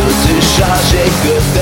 surchargé que ta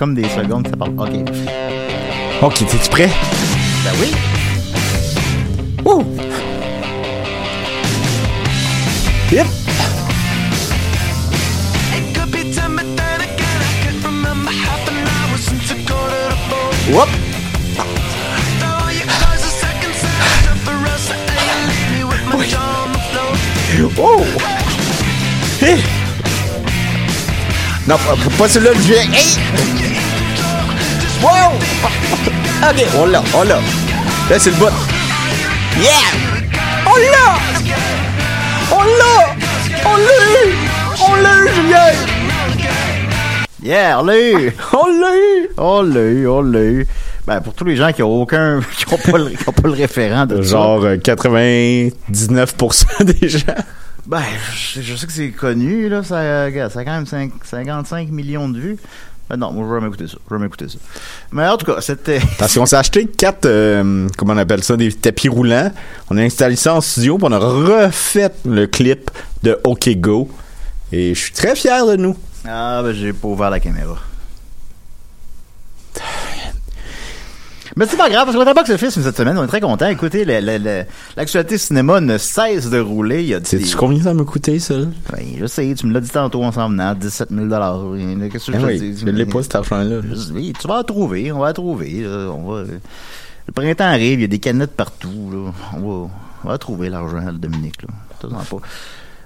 comme des secondes ça parle. OK. OK, t'es-tu prêt? Ben oui. Ouh! Yep! Whoop! Oh! Hey! Non, pas celui-là, le vieux. Hey! Wow! Ok, on l'a, on l'a. Là, c'est le bout. Yeah! On l'a! On l'a! On l'a eu! On l'a eu, Julien! Yeah, on l'a eu! On l'a eu! On l'a eu, on l'a eu. Ben, pour tous les gens qui ont aucun, qui ont pas le, qui ont pas le référent de Genre euh, 99% des gens. Ben, je, je sais que c'est connu, là. Ça, ça a quand même 5 55 millions de vues. Ben non, moi, je vais jamais écouter ça. Je vais jamais écouter ça. Mais en tout cas, c'était. Parce qu'on s'est acheté quatre, euh, comment on appelle ça, des tapis roulants. On a installé ça en studio, puis on a refait le clip de OK Go. Et je suis très fier de nous. Ah, ben, j'ai pas ouvert la caméra. Mais c'est pas grave, parce qu'on est à Box Office cette semaine, on est très contents. Écoutez, l'actualité cinéma ne cesse de rouler. Il y a des... Sais-tu combien ça m'a coûté, ça? Oui, je sais, tu me l'as dit tantôt en s'en venant, 17 000 Qu'est-ce que Eh je te oui, dis? je l'ai pas, cet argent-là. Oui, tu vas en trouver, on va en trouver. là, on va... Le printemps arrive, il y a des canettes partout. Là. On, va, on va trouver l'argent, Dominique. Là. Pas.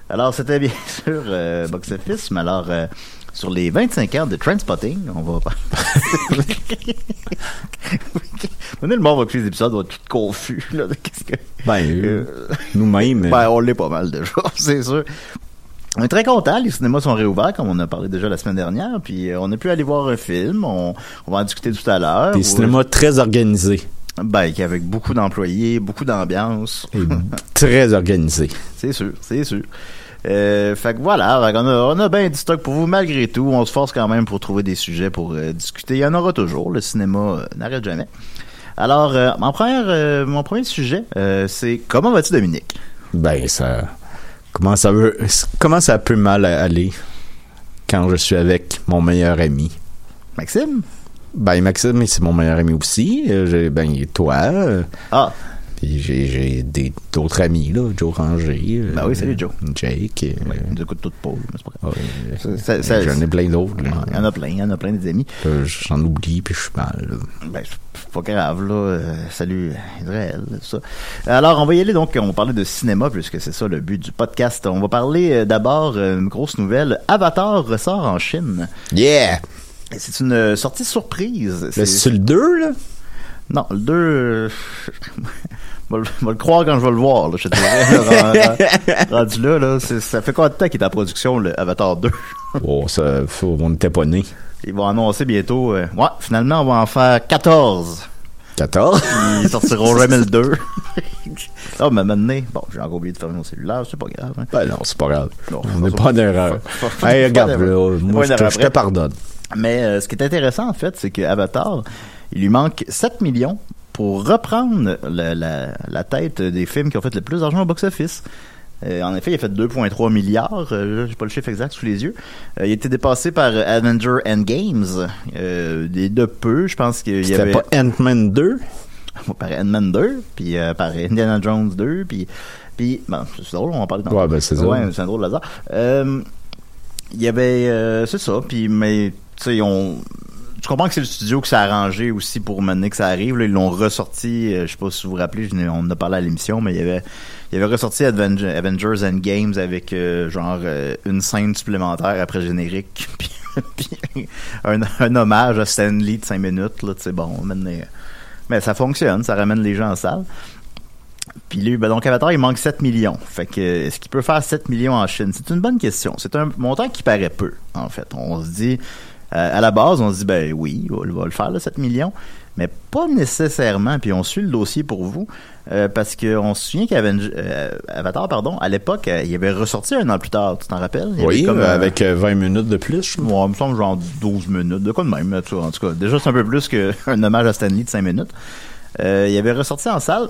Alors, c'était bien sûr euh, Box Office, mais alors, euh, sur les 25 heures de Trendspotting, on va... Le monde va écouter les épisodes, on va être tout confus. Là, de qu'est-ce que... Ben, euh, nous-mêmes. Ben, on l'est pas mal déjà, c'est sûr. On est très content, les cinémas sont réouverts, comme on a parlé déjà la semaine dernière, puis euh, on a pu aller voir un film, on, on va en discuter tout à l'heure. Des Ou- cinémas très organisés. Ben, avec beaucoup d'employés, beaucoup d'ambiance. Et très organisés. C'est sûr, c'est sûr. Euh, fait que voilà, a, on a bien du stock pour vous malgré tout. On se force quand même pour trouver des sujets pour euh, discuter. Il y en aura toujours. Le cinéma euh, n'arrête jamais. Alors, mon, premier, euh, mon premier sujet, c'est comment vas-tu, Dominique? Ben, ça. Comment ça veut. Comment ça peut mal aller quand je suis avec mon meilleur ami? Maxime? Ben, Maxime, c'est mon meilleur ami aussi. Ben, toi? Ah, Puis j'ai, d'autres amis, là. Joe Ranger. euh, Ben oui, salut, Joe. Jake. euh, ouais, il nous écoute toutes pas, mais c'est pas grave. ouais, ça- J'en ai plein d'autres. Il y en a plein, il y en a plein des amis. Euh, J'en oublie, puis je suis mal. là. Ben, c'est pas grave, là. Euh, salut, Israël, tout ça. Alors, on va y aller, donc, on va parler de cinéma, puisque c'est ça le but du podcast. On va parler euh, d'abord, euh, une grosse nouvelle. Avatar ressort en Chine. Yeah! Et C'est une euh, sortie surprise. C'est le 2, là? Non, le 2... je vais le- croire quand je vais le voir, là, je te rendu là, là, ça fait combien de temps qu'il est en production, le Avatar 2? Oh, ça, faut, on n'était pas nés. Ils vont annoncer bientôt... euh, ouais, finalement, on va en faire 14. 14? Ils sortiront jamais le 2. Ah, mais maintenant, bon, j'ai encore oublié de fermer mon cellulaire, c'est pas grave. hein. Ben non, c'est pas grave. Non, on n'est pas pas- en erreur. Faut- faut- Hey, regarde, là, d'erreur. moi, je te, d'erreur je te pardonne. Mais euh, ce qui est intéressant, en fait, c'est que Avatar, il lui manque 7 millions pour reprendre la, la, la tête des films qui ont fait le plus d'argent au box-office. Euh, en effet, il a fait 2,3 milliards. Euh, j'ai pas le chiffre exact sous les yeux. Euh, il a été dépassé par Avenger Endgames. Euh, de peu, je pense qu'il y C'était avait pas Ant-Man 2? par Ant-Man 2, puis euh, par Indiana Jones 2, puis puis bon, c'est drôle, on en parle dans Ouais, ben, c'est ça. Ouais, c'est un drôle de hasard. Il y avait c'est ça, puis mais tu sais on je comprends que c'est le studio qui s'est arrangé aussi pour mener que ça arrive. Là, ils l'ont ressorti, euh, je sais pas si vous vous rappelez, on en a parlé à l'émission, mais il y avait, ressorti Avenger, Avengers Endgames avec euh, genre euh, une scène supplémentaire après générique, puis, un, hommage à Stan Lee de 5 minutes. Là, bon, maintenant, mais ça fonctionne, ça ramène les gens en salle. Puis lui, ben donc Avatar, il manque 7 millions. Fait que est-ce qu'il peut faire 7 millions en Chine? C'est une bonne question. C'est un montant qui paraît peu, en fait. On se dit, à la base, on se dit, ben oui, il va le faire, là, 7 millions. Mais pas nécessairement. Puis on suit le dossier pour vous. euh, parce qu'on se souvient qu'Avatar, pardon, à l'époque, euh, il avait ressorti un an plus tard. Tu t'en rappelles? Il Oui, comme, euh, euh, avec euh, 20 minutes de plus, Moi, il me semble genre 12 minutes, de quoi de même, là, tu vois, en tout cas. Déjà, c'est un peu plus qu'un hommage à Stanley de 5 minutes. Euh, il avait ressorti en salle,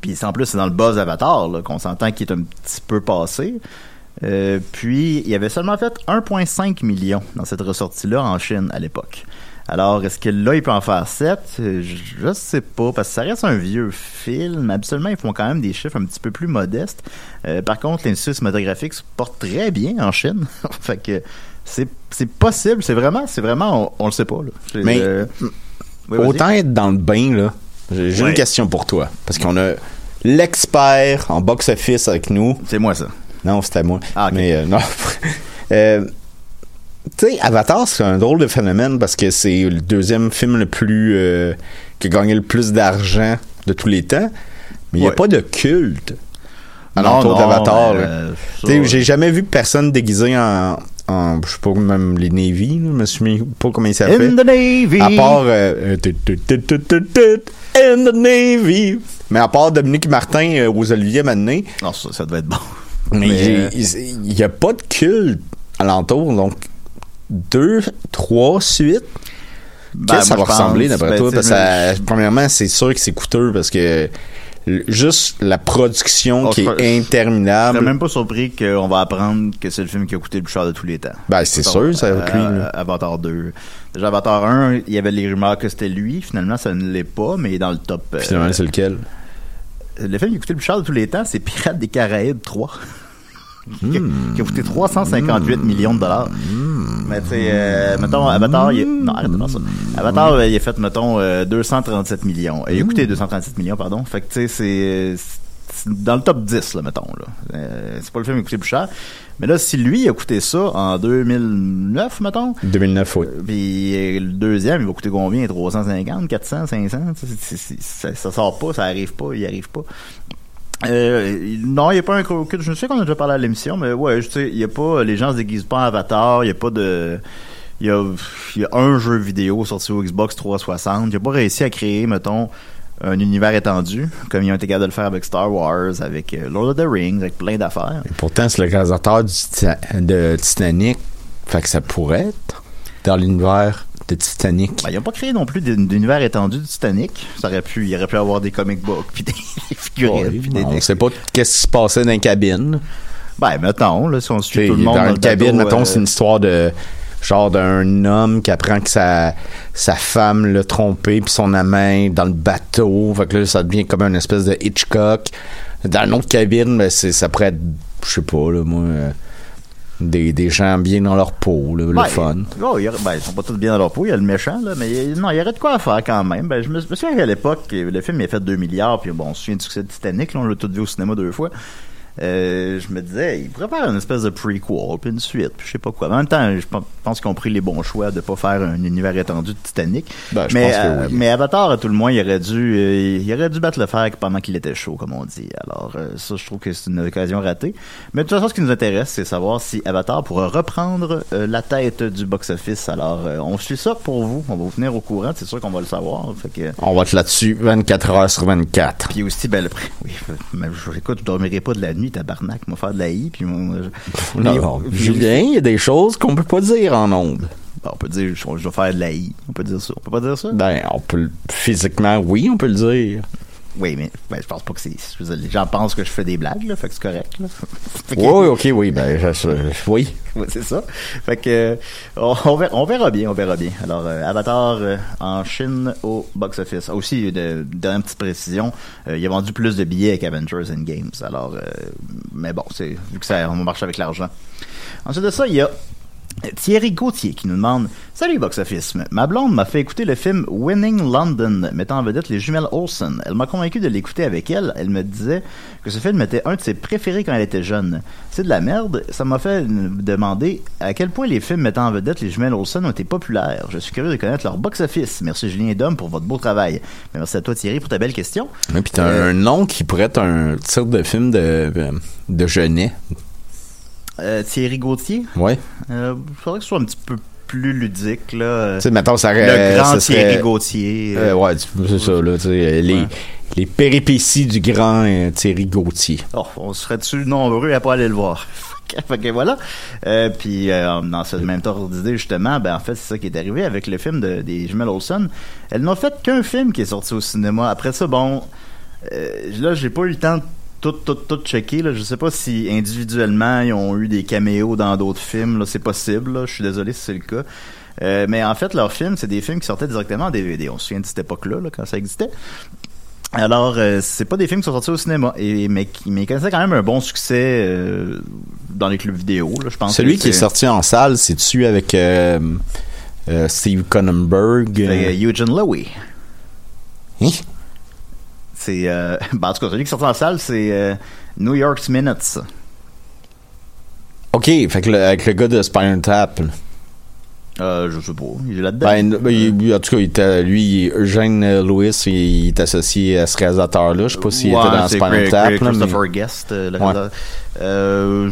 puis c'est- en plus, c'est dans le buzz Avatar, qu'on s'entend qu'il est un petit peu passé. Euh, puis, il avait seulement fait 1,5 million dans cette ressortie-là en Chine à l'époque. Alors, est-ce que là, il peut en faire 7? Euh, Je, je sais pas, parce que ça reste un vieux film. Absolument, ils font quand même des chiffres un petit peu plus modestes. Euh, par contre, l'industrie cinématographique se porte très bien en Chine. fait que c'est possible, c'est vraiment, c'est vraiment, on, on le sait pas. Là. Mais, euh, oui, vas-y. Autant être dans le bain, là. J'ai j'ai Ouais. une question pour toi. Parce qu'on a l'expert en box-office avec nous. C'est moi, ça. Non, c'était moi. Ah. Mais euh, non. Euh, tu sais, Avatar, c'est un drôle de phénomène parce que c'est le deuxième film le plus. euh, qui a gagné le plus d'argent de tous les temps. Mais il n'y a pas de culte Non, alentour non, d'Avatar. euh, ça, Tu sais, J'ai jamais vu personne déguisé en. en je sais pas, même les Navy, je me souviens pas comment ils s'appellent. In the Navy. À part. euh, in the Navy. Mais à part Dominique Martin euh, aux Olivier Mané, Non, ça, ça devait être bon. Mais Mais, il n'y a pas de culte alentour. Donc, deux, trois suites? Ben, Qu'est-ce que ça va je ressembler d'après ben, toi? Parce ça- je- premièrement, c'est sûr que c'est coûteux parce que juste la production Oh, qui je- est Je interminable. même pas surpris qu'on va apprendre que c'est le film qui a coûté le plus cher de tous les temps. Ben, c'est sûr, ça va Euh. Avatar 2. Déjà, Avatar 1, il y avait les rumeurs que c'était lui. Finalement, ça ne l'est pas, mais il est dans le top. euh, Finalement, c'est lequel? Le film qui a coûté le plus cher de tous les temps, c'est Pirates des Caraïbes 3. qui, a, Hmm. qui a coûté 358 millions de dollars. Mais tu sais, euh, mettons, Avatar, il est- non, arrête de faire ça. Avatar, euh, il a fait, mettons, euh, 237 millions. Euh, Il a coûté 237 millions, pardon. Fait que tu sais, c'est c'est dans le top 10, là, mettons. Là. Euh, c'est pas le film qui a coûté le plus cher. Mais là, si lui a coûté ça en 2009, mettons, 2009, oui. puis euh, le deuxième, il va coûter combien? 350, 400, 500 C'est- c'est- c'est- ça, ça sort pas, ça arrive pas, il arrive pas. Euh, il- non, il n'y a pas un culte. Je sais qu'on a déjà parlé à l'émission, mais ouais, je sais, il y a pas, les gens se déguisent pas en avatar, il y a pas de, il y a, il y a un jeu vidéo sorti au Xbox 360, il a pas réussi à créer, mettons, un univers étendu, comme ils ont été capables de le faire avec Star Wars, avec euh, Lord of the Rings, avec plein d'affaires. Et pourtant, c'est le réalisateur du Tita- de Titanic. Fait que ça pourrait être dans l'univers de Titanic. Ben, ils n'ont pas créé non plus d'un- d'univers étendu du Titanic. Ça aurait pu, il aurait pu avoir des comic books, puis des figurines. Ouais, puis des- on des- sait pas qu'est-ce qui se passait dans la cabine. Ben, mettons, là, si on suit tout le monde dans le une cabine, bateau, mettons, euh, c'est une histoire de genre d'un homme qui apprend que sa, sa femme l'a trompé puis son amant dans le bateau. Fait que là, ça devient comme une espèce de Hitchcock. Dans une autre cabine, ben, c'est, ça pourrait être, je sais pas, là, moi, euh, des, des gens bien dans leur peau, là, le Ben, fun. oh, il ben, ils sont pas tous bien dans leur peau, il y a le méchant, là, mais il non, il y aurait de quoi à faire quand même. Ben, je me, souviens qu'à l'époque, le film il a fait 2 milliards, puis bon, on se souvient du succès de Titanic, là, on l'a tout vu au cinéma deux fois. Euh, je me disais, il pourrait faire une espèce de prequel, puis une suite, puis je sais pas quoi. En même temps, je pen- pense qu'ils ont pris les bons choix de pas faire un univers étendu de Titanic. Ben, je mais, pense que euh, oui. mais Avatar, à tout le moins, il aurait dû, euh, il aurait dû battre le fer pendant qu'il était chaud, comme on dit. Alors, euh, ça, je trouve que c'est une occasion ratée. Mais de toute façon, ce qui nous intéresse, c'est savoir si Avatar pourra reprendre la tête du box-office. Alors, on suit ça pour vous. On va vous tenir au courant. C'est sûr qu'on va le savoir. Fait que, On va être là-dessus 24 heures sur 24. puis aussi, ben, le prix. Oui, mais je, écoute, je dormirai pas de la nuit, tabarnak. Moi, faire de la I, puis moi, je- Non, puis- non, puis- Julien, il y a des choses qu'on peut pas dire en ondes. Bon, on peut dire, je, je vais faire de la I. On peut dire ça. On peut pas dire ça? Ben, on peut physiquement, oui, on peut le dire. Oui, mais ben, je pense pas que c'est. Les gens pensent que je fais des blagues, là, fait que c'est correct. Là. Que- Oui, oui, ok, oui, ben, je- je- oui. C'est ça. Fait que euh, on, on verra, on verra bien, on verra bien. Alors euh, Avatar euh, en Chine au box office. Aussi de dernière petite précision, euh, il a vendu plus de billets avec Avengers Games. Alors euh, mais bon, c'est vu que ça on marche avec l'argent. Ensuite de ça, il y a Thierry Gauthier qui nous demande Salut Box Office, ma blonde m'a fait écouter le film Winning London mettant en vedette les jumelles Olsen. Elle m'a convaincu de l'écouter avec elle. Elle me disait que ce film était un de ses préférés quand elle était jeune. C'est de la merde. Ça m'a fait demander à quel point les films mettant en vedette les jumelles Olsen ont été populaires. Je suis curieux de connaître leur box office. Merci Julien et Dom pour votre beau travail. Merci à toi Thierry pour ta belle question. Et puis t'as Euh, un nom qui pourrait être un titre de film de, de Genet. Euh, Thierry Gauthier, Ouais. euh, faudrait que ce soit un petit peu plus ludique là. Tu sais, mettons, ça le grand ça serait- Thierry Gauthier. Euh, ouais, tu- c'est ça, là, tu sais, les, Ouais. les péripéties du grand euh, Thierry Gauthier. Oh, on serait-tu nombreux à pas aller le voir? fait que voilà. Euh, puis euh, dans ce même ordre d'idée, justement, ben en fait, c'est ça qui est arrivé avec le film de, des jumelles Olsen. Elles n'ont fait qu'un film qui est sorti au cinéma. Après ça, bon, euh, là, j'ai pas eu le temps de tout, tout, tout checker. Là. Je sais pas si individuellement, ils ont eu des caméos dans d'autres films. Là, c'est possible. Là. Je suis désolé si c'est le cas. Euh, mais en fait, leurs films, c'est des films qui sortaient directement en DVD. On se souvient de cette époque-là, là, quand ça existait. Alors, euh, c'est pas des films qui sont sortis au cinéma, et, mais qui mais qui connaissaient quand même un bon succès euh, dans les clubs vidéo. Là, je pense Celui que qui est sorti en salle, c'est dessus avec euh, Steve Cronenberg. Eugene Levy. hein? C'est, euh, ben, en tout cas, celui qui est sorti en salle, c'est euh, New York's Minutes. Ok, fait que le- avec le gars de Spinal Tap. Euh, je sais pas, il est là-dedans. Ben, ben, il- en tout cas, il était, lui, Eugène Lewis, il, il est associé à ce réalisateur-là. Je sais pas s'il Ouais, était dans Spinal Tap. Là, mais- Christopher Guest, euh, Ouais. Euh,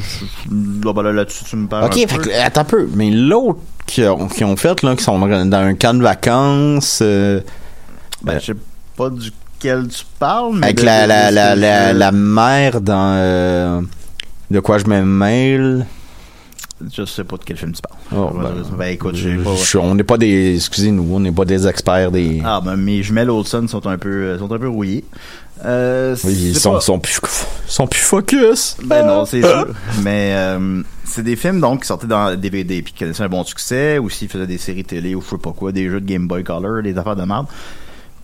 là, ben là, tu me parles Ok, un fait peu. que, attends un peu. Mais l'autre qui ont, qui ont fait, là, qui sont dans un camp de vacances, euh, Ben, je sais pas duquel tu parles, mais... avec la, de- la, la, la, la mère dans euh, De quoi je me mêle. Je sais pas de quel film tu parles. Oh, ben. Ben, écoute, j'ai Je- pas... je- on n'est pas des. Excusez-nous, on n'est pas des experts des. Ah, ben, mes jumelles Olsen sont un peu, euh, sont un peu rouillées. Euh, oui, ils sont, pas- sont, plus, sont plus focus. Ben non, c'est sûr. Mais euh, c'est des films donc qui sortaient dans DVD puis qui connaissaient un bon succès. Aussi, ils faisaient des séries télé ou je sais pas quoi, des jeux de Game Boy Color, des affaires de merde.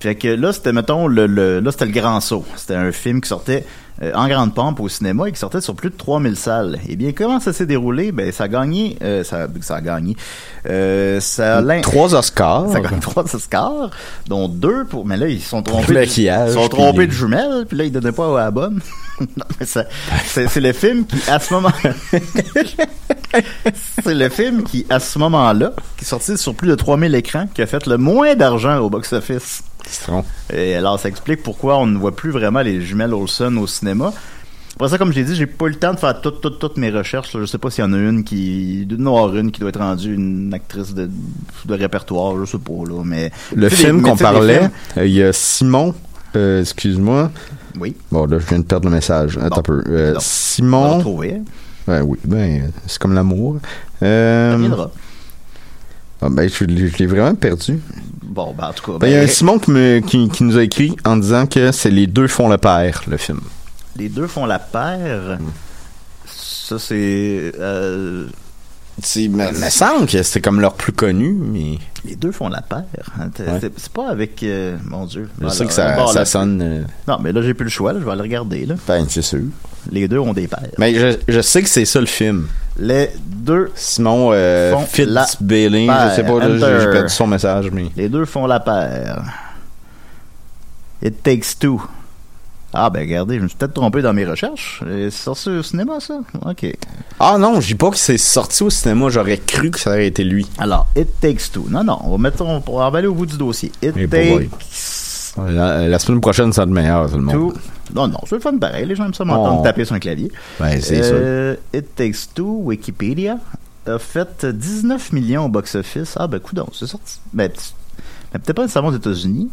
Fait que là, c'était, mettons, le, le- là, c'était le grand saut. C'était un film qui sortait euh, en grande pompe au cinéma et qui sortait sur plus de 3000 salles. Eh bien, comment ça s'est déroulé? Ben, ça a gagné, euh, ça, ça a gagné, euh, ça a Trois Oscars. ça gagne trois Oscars, dont deux pour. Mais là, ils sont trompés. de- Ils sont trompés de jumelles, puis là, ils donnaient pas à la bonne. c'est le film qui, à ce moment. c'est le film qui, à ce moment-là, qui est sorti sur plus de 3000 écrans, qui a fait le moins d'argent au box-office. Citron. Et alors, ça explique pourquoi on ne voit plus vraiment les jumelles Olsen au cinéma. Après ça, comme j'ai dit, j'ai pas eu le temps de faire toutes, toutes, toutes mes recherches. là. Je sais pas s'il y en a une qui, d'une noire une qui doit être rendue une actrice de, de répertoire, je sais pas, là, mais. Le film qu'on parlait, euh, il y a Simon. euh, excuse-moi. Oui. Bon, là, je viens de perdre le message. Attends Bon. un peu. Euh, Non. On va Simon. Ben oui, ben, c'est comme l'amour. Euh, Ça viendra. Ah, ben, je, l'ai- je l'ai vraiment perdu. Bon, ben, en tout cas. Ben, il y a ben, un Simon qui, me- qui, qui nous a écrit en disant que c'est les deux font le père, le film. les deux font la paire? Ça, c'est. euh, Il me, semble que c'était comme leur plus connu, mais les deux font la paire. hein. Ouais. C'est c'est pas avec. euh, mon Dieu. je sais Alors, que ça, bon, ça là, sonne. euh, Non, mais là, j'ai plus le choix. là, je vais aller regarder. Là. Ben, c'est sûr. Les deux ont des paires. Mais je, je sais que c'est ça le film. Les deux. Simon euh, Font la Fitzbilling, je sais pas, j'ai perdu son message, mais. Les deux font la paire. It Takes Two. Ah, ben regardez, je me suis peut-être trompé dans mes recherches. C'est sorti au cinéma, ça? OK. Ah non, je dis pas que c'est sorti au cinéma, j'aurais cru que ça aurait été lui. Alors, It Takes Two. Non, non, on va mettre, on, va aller au bout du dossier. It. Takes La, la semaine prochaine, ça va être meilleur, tout le monde. Two. Non, non, c'est le fun pareil. Les gens aiment ça m'entendre Oh. taper sur un clavier. Ben, c'est Euh, It Takes Two, Wikipédia, a fait 19 millions au box-office. Ah, ben, coudon, c'est sorti. Ben, mais peut-être pas nécessairement aux États-Unis.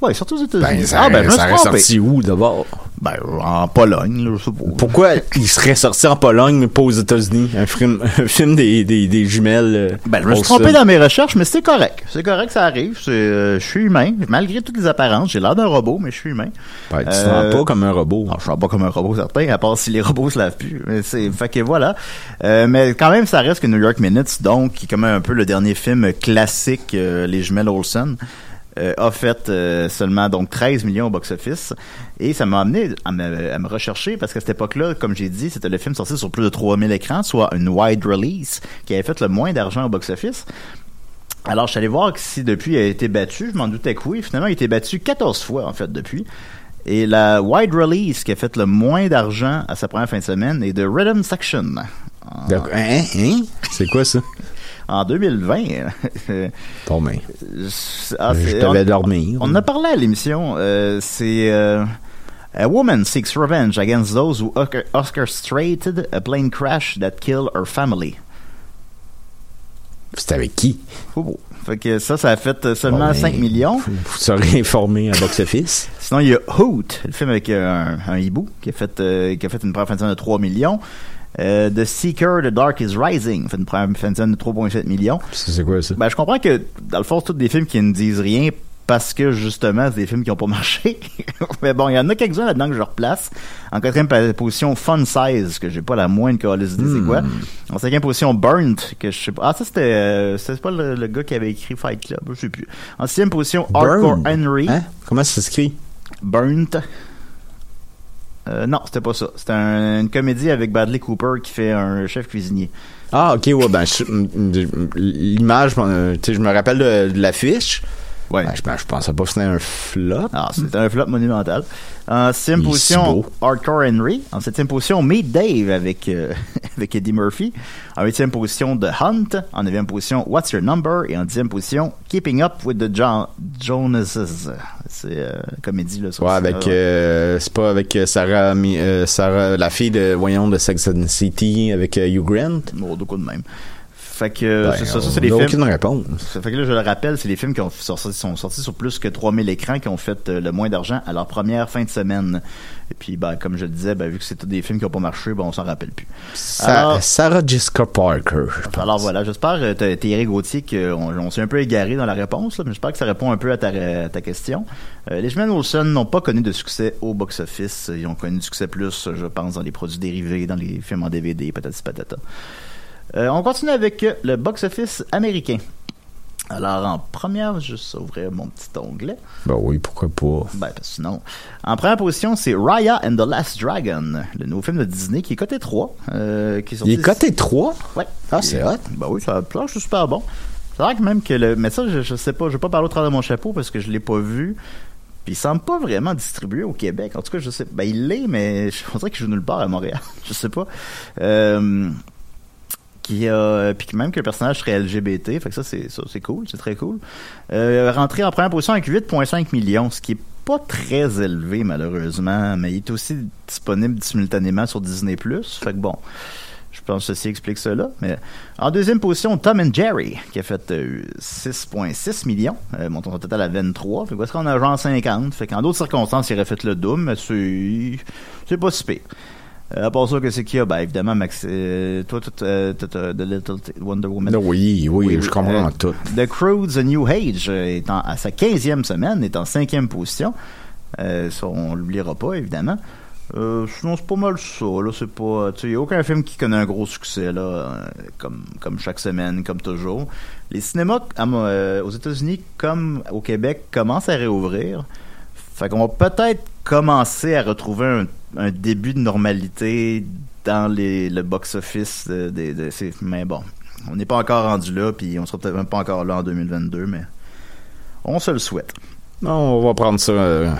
Ouais, surtout aux. États-Unis. Ben, ça, ah, ben, je ça trompé. sorti où d'abord? Ben, en Pologne, là, je sais pas. Pourquoi il serait sorti en Pologne, mais pas aux États-Unis? Un film, un film des, des, des jumelles. euh, Ben, je me suis trompé dans mes recherches, mais c'est correct. C'est correct, ça arrive. Euh, je suis humain. Malgré toutes les apparences, j'ai l'air d'un robot, mais je suis humain. Ben, tu te Euh, sens pas comme un robot. Non, je suis pas comme un robot certain, à part si les robots se lavent plus. Mais c'est, fait que voilà. Euh, mais quand même, ça reste que New York Minutes, donc, qui est comme un peu le dernier film classique, euh, les jumelles Olsen, euh, a fait euh, seulement donc 13 millions au box-office. Et ça m'a amené à me, à me rechercher parce qu'à cette époque-là, comme j'ai dit, c'était le film sorti sur plus de 3000 écrans, soit une wide release, qui avait fait le moins d'argent au box-office. Alors, je suis allé voir si depuis il a été battu. Je m'en doutais que oui. Finalement, il a été battu 14 fois, en fait, depuis. Et la wide release qui a fait le moins d'argent à sa première fin de semaine est de Rhythm Section. Donc, hein, hein? C'est quoi ça? En 2020. Bon, ben, Ah, je devais on- dormir. On en a parlé à l'émission. euh, c'est euh, A woman seeks revenge against those who orchestrated a plane crash that killed her family. C'était avec qui? Oh. Fait que ça, ça a fait euh, seulement Bon, ben, 5 millions. Vous, serez informé à Box Office. Sinon, il y a Hoot, le film avec euh, un, un hibou, qui a fait, euh, qui a fait une première fin de 3 millions. Euh, The Seeker, The Dark is Rising, fait une première fin de semaine de 3,7 millions. C'est quoi ça? Ben, je comprends que, dans le fond, c'est tous des films qui ne disent rien parce que, justement, c'est des films qui n'ont pas marché. Mais bon, il y en a quelques-uns là-dedans que je replace. En quatrième position, Fun Size, que j'ai pas la moindre idée c'est quoi. En cinquième position, Burnt, que je sais pas. Ah, ça, c'était, euh, c'était pas le, le gars qui avait écrit Fight Club, je sais plus. En sixième position, Hardcore. Henry. Hein? Comment ça s'écrit? Burnt. Euh, non, c'était pas ça. C'était un- une comédie avec Bradley Cooper qui fait un chef cuisinier. Ah, ok, ouais, ben, l'image, euh, tu sais, je me rappelle de l'affiche. Ouais. Ben, je, ben, je pensais pas que c'était un flop. Ah, c'était un flop monumental. En sixième position. Hardcore Henry. En septième position, Meet Dave avec, euh, avec Eddie Murphy. En huitième position, The Hunt. En neuvième position, What's Your Number? Et en dixième position, Keeping Up with the Jo- Jonases. C'est euh, comédie, là. Ouais, avec, euh, c'est pas avec euh, Sarah, Sarah, la fille de, voyons, de Sex and City, avec Hugh Grant. Bon, de quoi de même. Fait que, Ben, ça, ça, c'est des films. aucune réponse. Ça fait que là, je le rappelle, c'est des films qui ont sorti- sont sortis sur plus que 3000 écrans, qui ont fait euh, le moins d'argent à leur première fin de semaine. Et puis, ben, comme je le disais, ben, vu que c'est des films qui n'ont pas marché, ben, on s'en rappelle plus. Sa- Alors- Sarah Jessica Parker. je. Alors voilà, j'espère, euh, Th- Thierry Gauthier, qu'on on s'est un peu égaré dans la réponse, là, mais j'espère que ça répond un peu à ta, à ta question. Euh, les Jumelles Olsen n'ont pas connu de succès au box-office. Ils ont connu du succès plus, je pense, dans les produits dérivés, dans les films en DVD, patati patata. Euh, on continue avec euh, le box-office américain. Alors, en première, juste ouvrir mon petit onglet. Ben oui, pourquoi pas? Ben, parce que sinon. En première position, c'est Raya and the Last Dragon, le nouveau film de Disney qui est coté 3. euh, qui est sorti Il est coté 3? Ouais. Ah, c'est hot. Ben oui, ça planche c'est super bon. C'est vrai que même que le. Mais ça, je, je sais pas, je vais pas parler au travers de mon chapeau parce que je l'ai pas vu. Puis il semble pas vraiment distribué au Québec. En tout cas, je sais. Ben il l'est, mais je dirait qu'il joue nulle part à Montréal. je sais pas. Euh, qui a puis que même que le personnage serait LGBT, fait que ça c'est ça c'est cool, c'est très cool. Euh, rentré en première position avec 8.5 millions, ce qui est pas très élevé malheureusement, mais il est aussi disponible simultanément sur Disney+. Fait que bon, je pense que ceci explique cela. Mais en deuxième position, Tom and Jerry, qui a fait euh, 6,6 millions, euh, montant son total à 23. Fait parce qu'on a genre 50. Fait qu'en d'autres circonstances, il aurait fait le double, mais c'est, c'est pas si pire. Euh, à part ça, que c'est qu'il y a? Ben, évidemment, Max, euh, toi, euh, t'as The Little Wonder Woman. Non, oui, oui, je comprends Euh, tout. The Crew, The New Age, est en- à sa 15e semaine, est en cinquième position. Ça, on l'oubliera pas, évidemment. Sinon, c'est pas mal ça. Là, c'est pas. Tu sais, aucun film qui connaît un gros succès, là, comme, comme chaque semaine, comme toujours. Les cinémas à aux États-Unis, comme au Québec, commencent à réouvrir. Fait qu'on va peut-être commencer à retrouver un, un début de normalité dans les, le box-office de, de- de. Mais bon, on n'est pas encore rendu là, puis on sera peut-être même pas encore là en 2022, mais on se le souhaite. Non, on va prendre ça euh,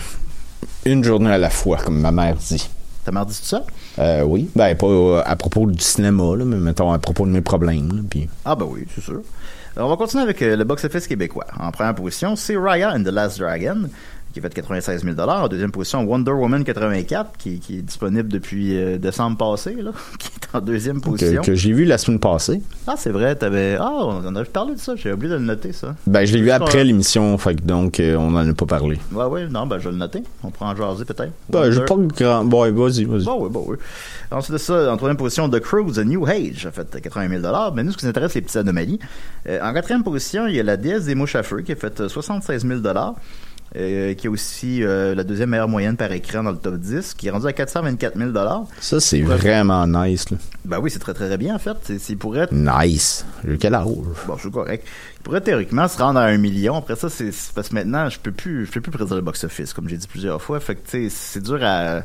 une journée à la fois, comme ma mère dit. T'as marre dit tout ça? Euh, oui, ben pas euh, à propos du cinéma, là, mais mettons à propos de mes problèmes. là, puis Ah ben oui, c'est sûr. Alors, on va continuer avec le box-office québécois. En première position, c'est Raya and the Last Dragon, qui a fait 96 000 En deuxième position, Wonder Woman 84, qui, qui est disponible depuis euh, décembre passé, là, qui est en deuxième position. que, que j'ai vu la semaine passée. Ah, c'est vrai, t'avais... Ah, on en avait parlé de ça, j'ai oublié de le noter, ça. Ben je l'ai vu après l'émission, fait que donc euh, on en a pas parlé. Ouais, ouais, non, ben je vais le noter. On pourra en jaser peut-être. Ben Wonder- pas grand. Bon, vas-y, vas-y. Bon, oui, bon, oui. Ensuite de ça, en troisième position, The Crew, The New Age, a fait 80 000 Mais nous, ce qui nous intéresse, c'est les petites anomalies. Euh, en quatrième position, il y a La déesse des mouches à feu, qui a fait euh, 76 000 euh, qui est aussi euh, la deuxième meilleure moyenne par écran dans le top 10, qui est rendu à 424 000 Ça c'est vraiment nice. Là. Ben oui, c'est très très bien, en fait. C'est- pourrait être Nice. Quel âge? Bon, c'est correct. Il pourrait théoriquement se rendre à un million. Après ça, c'est c'est parce que maintenant, je peux plus, je peux plus prédire le box-office, comme j'ai dit plusieurs fois. Fait que, tu sais, c'est dur à,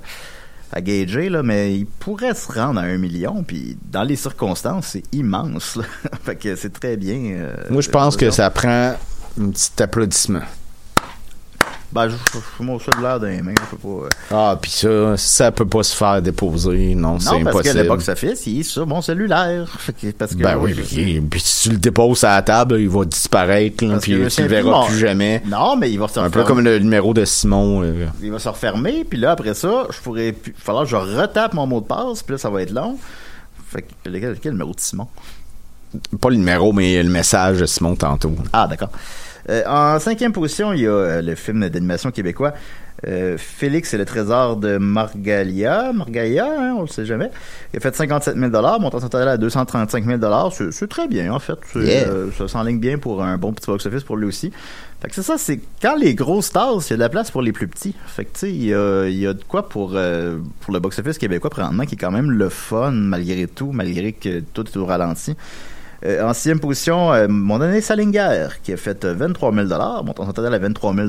à gager, là, mais il pourrait se rendre à un million. Puis, dans les circonstances, c'est immense, là. fait que c'est très bien. euh, Moi je pense que ça prend un petit applaudissement. Ben, je fous mon cellulaire dans les mains. Je peux pas. euh. Ah, puis ça, ça peut pas se faire déposer. Non, c'est Non, parce que impossible. box-office, il est sur mon cellulaire. Fait que- parce que, Ben oui, puis, puis si tu le déposes à la table, il va disparaître, là, puis tu le verras mon- plus jamais. Non, mais il va se Un peu refermer. comme le numéro de Simon. euh. il va se refermer, puis là, après ça, je pourrais. Il va falloir que je retape mon mot de passe, puis là, ça va être long. Fait que, lequel, quel numéro de Simon? Pas le numéro, mais le message de Simon tantôt. Ah, d'accord. Euh, en cinquième position, il y a euh, le film d'animation québécois euh, Félix et le trésor de Margalia. Margalia, hein, on le sait jamais. Il a fait 57 000 montant son total à 235 000 C'est- C'est très bien, en fait. Yeah. euh, ça s'enligne bien pour un bon petit box-office pour lui aussi. Fait que c'est ça, c'est quand les gros stars, il y a de la place pour les plus petits. Fait que, tu sais, il y a, il y a de quoi pour, euh, pour le box-office québécois, présentement, qui est quand même le fun, malgré tout, malgré que tout est au ralenti. Euh, en sixième position, euh, mon année Salinger, qui a fait euh, 23 000 montant total à 23 000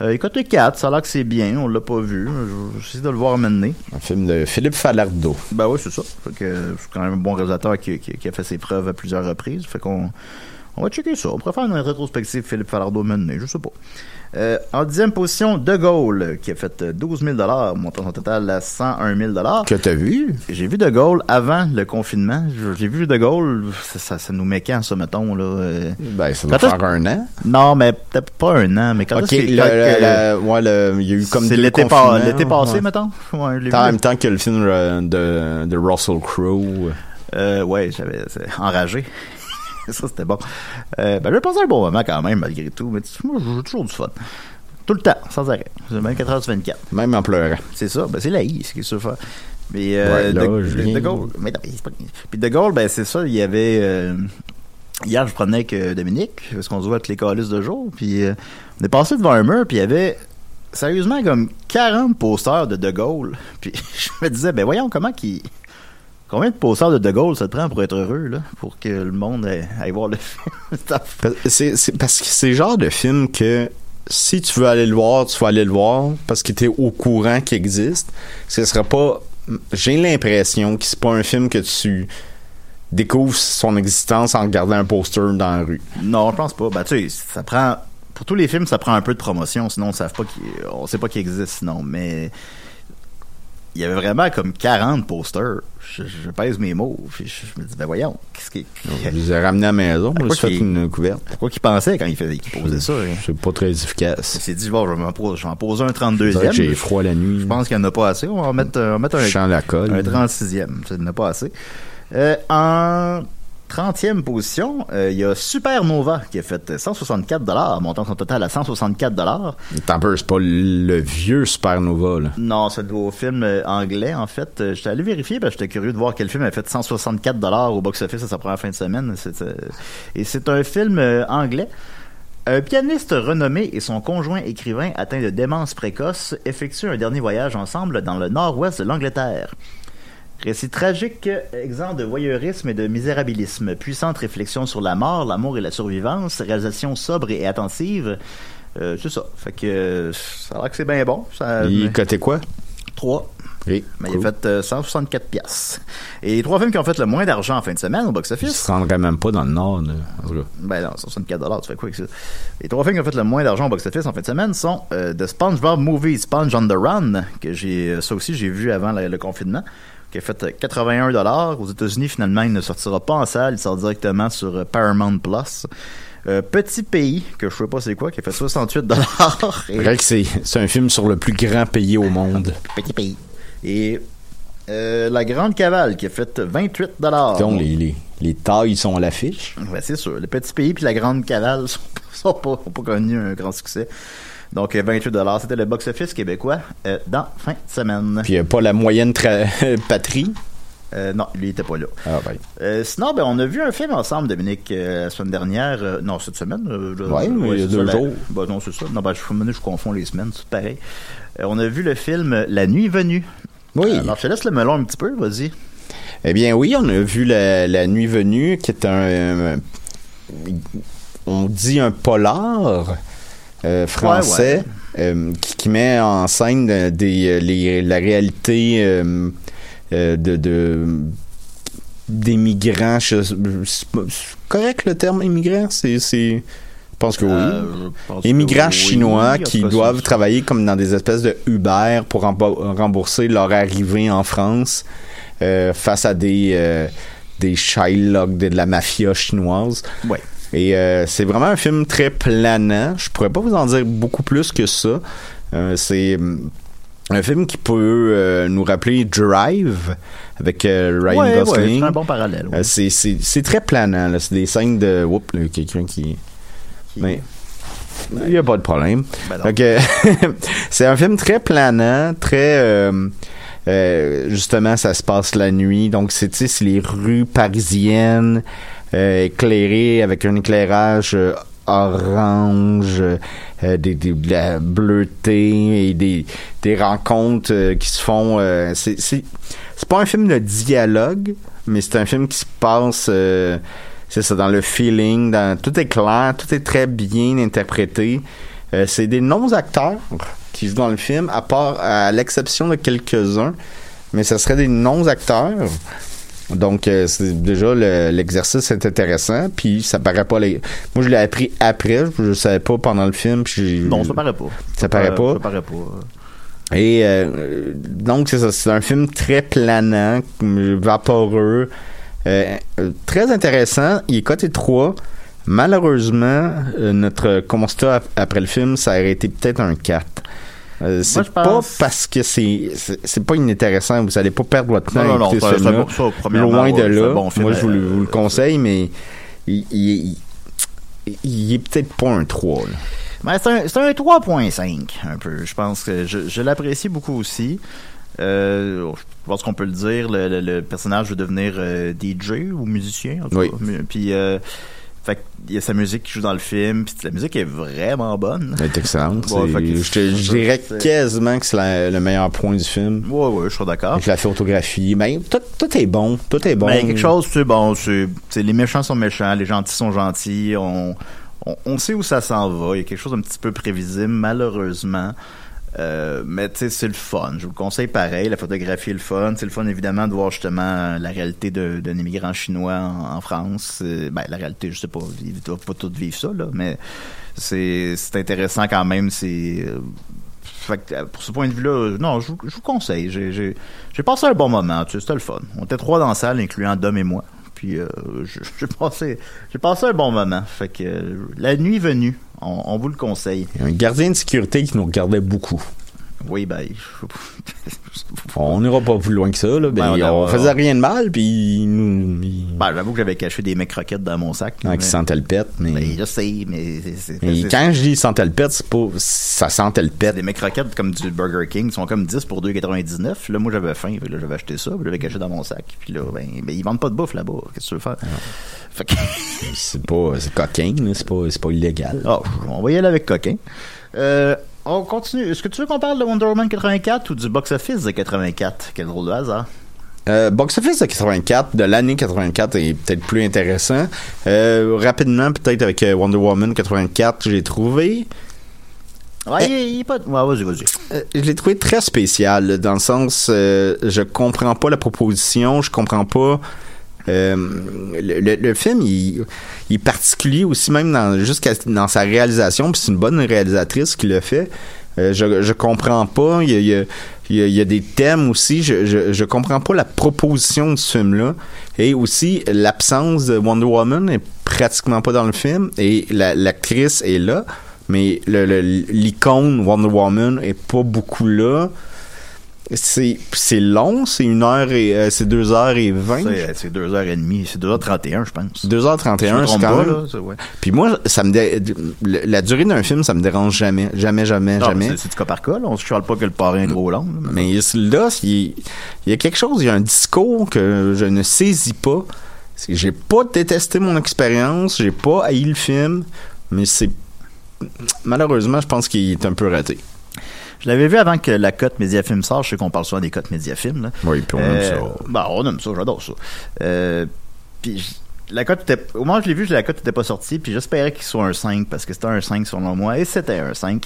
euh, Il coté 4, ça a l'air que c'est bien, on l'a pas vu. Je- J'essaie de le voir mener. Un film de Philippe Falardeau. Ben oui, c'est ça. Fait que euh, c'est quand même un bon réalisateur qui, qui- qui a fait ses preuves à plusieurs reprises. Fait qu'on on va checker ça. On pourrait faire une rétrospective Philippe Falardeau mené, je sais pas. Euh, en dixième position, De Gaulle, qui a fait euh, 12 000 montant son total à 101 000 Que t'as vu? j'ai vu De Gaulle avant le confinement. J'ai vu De Gaulle, ça, ça, ça nous met quand, ça, mettons, là? euh? Ben, ça doit faire un an. Non, mais peut-être pas un an, mais quand Ok, le, le- ouais, le- il y a eu comme c'est l'été pas- l'été passé, ouais. mettons? Ouais, En même temps que le film euh, de, de Russell Crowe. Euh, ouais, j'avais enragé. ça, c'était bon. Euh, ben, j'ai passé un bon moment quand même, malgré tout. Mais moi, j'ai toujours du fun. Tout le temps, sans arrêt. 24 heures sur 24. Même en pleurant. C'est ça, ben c'est la I, ce qu'il faut faire. Mais euh, Ouais, là, de, je de- viens- de Gaulle, mais non, Puis De Gaulle, ben c'est ça, il y avait euh, hier je prenais avec Dominique, parce qu'on se voit avec les calices de jour, puis euh, on est passé devant un mur, puis il y avait sérieusement comme 40 posters de De Gaulle. Puis je me disais ben voyons comment qui Combien de posters de De Gaulle ça te prend pour être heureux, là? Pour que le monde aille, aille voir le film? C'est parce que c'est le genre de film que si tu veux aller le voir, tu vas aller le voir parce que tu es au courant qu'il existe. Ce sera pas. J'ai l'impression que c'est pas un film que tu découvres son existence en regardant un poster dans la rue. Non, je pense pas. Ben, tu sais, ça prend. Pour tous les films, ça prend un peu de promotion, sinon on savent pas qu'il, on sait pas qu'il existe, sinon. Mais il y avait vraiment comme 40 posters. Je, je pèse mes mots. Puis je, je me dis, ben voyons, qu'est-ce qui. Je les ai ramenés à la maison, je fait une couverte. Pourquoi qu'il pensait quand il, faisait, qu'il posait ça? hein? C'est pas très Il efficace. s'est dit, bon, je vais m'en poser, en poser un Je dirais 32e. que J'ai froid la nuit. Je pense qu'il n'y en a pas assez. On va en mettre, euh, on va mettre un, la colle. un 36e. Ça n'en a pas assez. Euh, en 30e position, euh, il y a Supernova qui a fait 164 dollars, montant son total à 164 dollars. T'en c'est pas le vieux Supernova, là. Non, c'est au film euh, anglais, en fait. Euh, J'étais allé vérifier parce que j'étais curieux de voir quel film a fait 164 dollars au box-office à sa première fin de semaine. C'est, euh, et c'est un film euh, anglais. Un pianiste renommé et son conjoint écrivain atteint de démence précoce effectuent un dernier voyage ensemble dans le nord-ouest de l'Angleterre. Récit tragique, exempt de voyeurisme et de misérabilisme, puissante réflexion sur la mort, l'amour et la survivance, réalisation sobre et attentive. Euh, c'est ça. Fait que euh, ça a l'air que c'est bien bon. Ça, Il cotait quoi? 3. Oui, Mais cool. il a fait euh, 164 pièces. Et les trois films qui ont fait le moins d'argent en fin de semaine au box-office. se rendrait même pas dans le Nord, là. Ben non, 64 dollars, tu fais quoi avec ça? Les trois films qui ont fait le moins d'argent au box-office en fin de semaine sont euh, The SpongeBob Movie Sponge on the Run, que j'ai, euh, ça aussi j'ai vu avant le confinement, qui a fait euh, 81 dollars. Aux États-Unis, finalement, il ne sortira pas en salle, il sort directement sur euh, Paramount Plus. Euh, Petit Pays, que je sais pas c'est quoi, qui a fait 68 dollars. Vrai que c'est, un film sur le plus grand pays au monde. Petit Pays. Et euh, La Grande Cavale, qui a fait 28 dollars. Donc, les, les, les tailles sont à l'affiche. Ouais, c'est sûr. Le Petit Pays puis La Grande Cavale sont, sont pas, ont pas connu un grand succès. Donc, euh, 28 C'était le box-office québécois euh, dans fin de semaine. Puis, euh, pas la moyenne patrie? Euh, non, lui, il était pas là. Ah, ben. Euh, sinon, ben, on a vu un film ensemble, Dominique, euh, la semaine dernière. Non, cette semaine. là, Ouais, il y a deux ça, la- jours. Ben, non, c'est ça. Non, ben, je, je confonds les semaines, c'est pareil. On a vu le film La Nuit venue. Oui. Alors, je te laisse le melon un petit peu, vas-y. Eh bien, oui, on a vu La, La Nuit Venue, qui est un. on dit un polar euh, français euh, qui, qui met en scène des, euh, les- la réalité de. de des migrants, c'est correct le terme immigrant, c'est, je pense que oui. Euh, que Immigrants oui. chinois qui doivent travailler comme dans des espèces de Uber pour rembo- rembourser leur arrivée en France euh, face à des euh, des Shylocks de, de la mafia chinoise. Ouais. Et euh, c'est vraiment un film très planant. Je pourrais pas vous en dire beaucoup plus que ça. Euh, c'est hum, un film qui peut euh, nous rappeler Drive avec euh, Ryan Ouais, ouais, Gosling. c'est un bon parallèle. ouais. Euh, c'est, c'est, c'est très planant. là. C'est des scènes de... Oups, là, quelqu'un qui... Mais il n'y a pas de problème. Ben c'est un film très planant, très... euh, euh, justement, ça se passe la nuit. Donc, c'est les rues parisiennes euh, éclairées avec un éclairage euh, orange, euh, des, de la bleuté et des, des rencontres qui se font. euh, c'est, c'est, c'est pas un film de dialogue, mais c'est un film qui se passe. c'est ça, dans le feeling, tout est clair, tout est très bien interprété. C'est des non-acteurs qui jouent dans le film, à part, à l'exception de quelques-uns, mais ce serait des non-acteurs. Donc, euh, c'est déjà le- l'exercice est intéressant, puis ça paraît pas. Les... Moi, je l'ai appris après, je, je savais pas pendant le film. Puis Non, ça paraît pas. Ça paraît pas. Ça paraît pas. Et euh, donc, c'est ça. C'est un film très planant, vaporeux, euh, très intéressant. Il est coté 3. Malheureusement, notre constat ap- après le film, ça aurait été peut-être un 4. Euh, c'est pas pense- parce que c'est c'est pas inintéressant, vous allez pas perdre votre temps Non, non, non, ça, Loin de là. un bon film, Moi, je vous, le- euh, vous le conseille, mais il, il- il- il est peut-être pas un 3. là. Ben, c'est un, un 3.5, un peu. Je pense que je, je l'apprécie beaucoup aussi. Euh, je pense qu'on peut le dire, le, le- le personnage veut devenir euh, DJ ou musicien. En tout Oui. cas. Mu- Puis, euh, fait il y a sa musique qui joue dans le film. Puis la musique est vraiment bonne. Elle est excellente. Ouais, je, te- je dirais quasiment que c'est la- le meilleur point du film. Ouais, ouais, je suis d'accord. Avec la photographie. Mais tout, tout est bon. Tout est bon. Mais quelque chose, c'est bon, c'est, c'est- les méchants sont méchants, les gentils sont gentils, on, on, on sait où ça s'en va. Il y a quelque chose d'un petit peu prévisible, malheureusement. Euh, mais tu sais, c'est le fun. Je vous le conseille pareil. La photographie est le fun. C'est le fun, évidemment, de voir justement la réalité d'un immigrant chinois en, France. Euh, Ben, la réalité, je sais pas, ils doivent pas tous vivre ça, là, mais c'est, intéressant quand même. C'est, euh, pour ce point de vue-là, non, je vous, conseille. J'ai, passé un bon moment, tu sais, c'était le fun. On était trois dans la salle, incluant Dom et moi. Puis euh, j'ai passé, passé un bon moment. Fait que la nuit venue, on, on vous le conseille. Il y a un gardien de sécurité qui nous regardait beaucoup. Oui, ben, On n'ira pas plus loin que ça, là. Ben, Ben, on- on faisait rien de mal, puis nous. ben, j'avoue que j'avais caché des mecs croquettes dans mon sac. Ah, mais- qui sentait le pet, mais. Ben, je sais, mais c'est- quand je dis sentait le pet, c'est pas. Ça sentait le pet. des mecs croquettes comme du Burger King sont comme 10 pour 2,99. Là, moi, j'avais faim. Là, j'avais acheté ça. puis J'avais caché dans mon sac. Puis là, ben, ben, ils vendent pas de bouffe là-bas. Qu'est-ce que tu veux faire? Fait que, C'est pas. C'est coquin, là. C'est pas, pas illégal. Ah, on va y aller avec coquin. Euh, on continue. Est-ce que tu veux qu'on parle de Wonder Woman 84 ou du box-office de 84? Quel drôle de hasard. Euh, Box Office de 84, de l'année 84 est peut-être plus intéressant. Euh, rapidement, peut-être avec euh, Wonder Woman 84, j'ai trouvé. Ouais, il, est- il est pas. Ouais, vas-y, vas-y. Je l'ai trouvé très spécial, dans le sens, je comprends pas la proposition, je comprends pas. Euh, le, film, il, est particulier aussi, même dans, jusqu'à dans sa réalisation, puis c'est une bonne réalisatrice qui le fait. Euh, je, je comprends pas. Il y a, des thèmes aussi. Je, je, comprends pas la proposition de ce film-là. Et aussi, l'absence de Wonder Woman est pratiquement pas dans le film. Et la- l'actrice est là. Mais l'icône Wonder Woman est pas beaucoup là. C'est c'est long, c'est une heure et euh, c'est deux heures et vingt. C'est- C'est 2h30. C'est 2h31, je pense. 2h31, Je me c'est trompe quand pas, même. là, c'est- ouais. Puis moi, ça me dé- la durée d'un film, ça me dérange jamais, jamais, jamais, Non, jamais. c'est- C'est du cas par cas. là. On se chiale pas que le parrain est trop long. là. Mais là, il, il y a quelque chose, il y a un discours que je ne saisis pas. C'est que J'ai pas détesté mon expérience, j'ai pas haï le film, mais c'est malheureusement, je pense qu'il est un peu raté. Je l'avais vu avant que la cote Mediafilm sorte. Je sais qu'on parle souvent des cotes Mediafilm. Là. Oui, puis on Euh, aime ça. bah, on aime ça, j'adore ça. Euh, puis la cote était, au moment où je l'ai vu, la cote n'était pas sortie, puis j'espérais qu'il soit un 5 parce que c'était un 5 selon moi, et c'était un 5.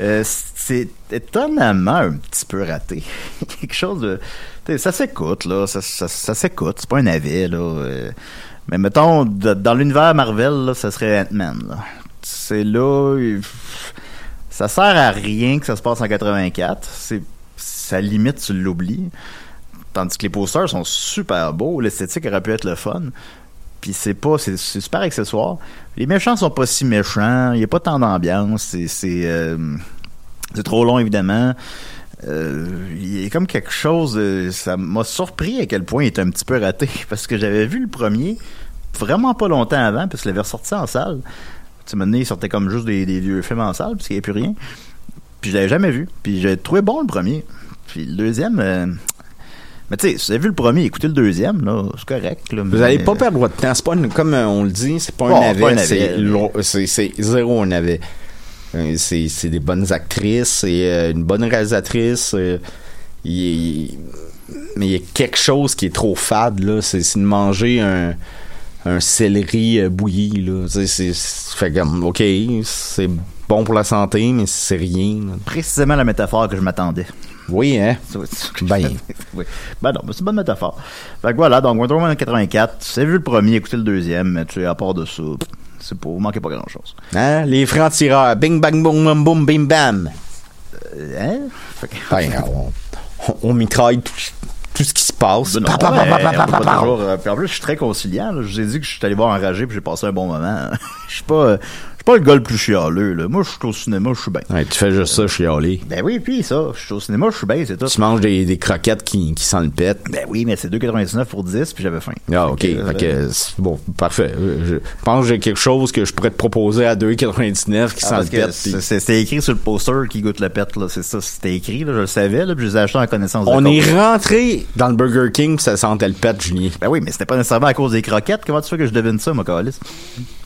Euh, c'est étonnamment un petit peu raté. Quelque chose de. Ça s'écoute, là. Ça, ça, ça s'écoute. C'est pas un navet, là. euh, mais mettons, de- dans l'univers Marvel, là, ça serait Ant-Man, là. C'est là. il- Ça sert à rien que ça se passe en 84. C'est. Ça limite, tu l'oublies. Tandis que les posters sont super beaux. L'esthétique aurait pu être le fun. Puis c'est pas, c'est super accessoire. Les méchants sont pas si méchants. Il y a pas tant d'ambiance. C'est, c'est, euh, trop long évidemment. Euh, il a comme quelque chose. ça m'a surpris à quel point il était un petit peu raté parce que j'avais vu le premier vraiment pas longtemps avant parce que je l'avais ressorti en salle. Tu sais, il sortait comme juste des, des vieux films en salle parce qu'il n'y avait plus rien. Puis je l'avais jamais vu. Puis j'ai trouvé bon le premier. Puis le deuxième. euh, mais tu sais, si vous avez vu le premier, écoutez le deuxième, là, c'est correct. Là, Vous mais- allez pas perdre votre temps. C'est pas une- comme euh, on le dit, c'est pas Bon, c'est pas un navet, c'est zéro un navet. Euh, C'est c'est des bonnes actrices, c'est euh, une bonne réalisatrice. euh, mais il y a quelque chose qui est trop fade là. C'est c'est de manger un un céleri euh, bouilli là. C'est c'est- fait comme ok, c'est bon pour la santé, mais c'est rien. là. Précisément la métaphore que je m'attendais. Oui hein? Ben. oui. Ben non, mais c'est une bonne métaphore. Fait que voilà, donc Wonder Woman 84, tu as vu le premier, écoutez le deuxième, mais tu sais, à part de ça, c'est pas, vous manquez pas grand chose. Hein? Les francs tireurs, bing bang boum boum boum bim bam. Hein? Fait que- Ben, on, on- on mitraille tout, tout ce qui se passe. Ben non, Pa, pas pa, pa. toujours, euh, puis en plus, je suis très conciliant. là. Je vous ai dit que je suis allé voir enragé puis j'ai passé un bon moment. Je suis pas, euh, suis pas le gars le plus chialeux. Là. Moi, je suis au cinéma, je suis bien. Ouais, tu fais juste ça, chialer. Ben oui, puis ça, je suis au cinéma, je suis bien, c'est tout. Tu manges des, des croquettes qui, qui sentent le pet. Ben oui, mais c'est 2,99 pour 10 puis j'avais faim. Ah, ok. Fait que, Fait euh, que, bon, parfait. Euh, Je pense que j'ai quelque chose que je pourrais te proposer à 2,99 qui Ah, sent le puis- c'est- C'était écrit sur le poster qui goûte le pet, là. C'est ça, c'était écrit, là. Je le savais, là. Puis je les ai achetés en connaissance de On est rentré dans le Burger King pis ça sentait le pet, Julien. Ben oui, mais c'était pas nécessairement à cause des croquettes. Comment tu fais que je devine ça, ma calice?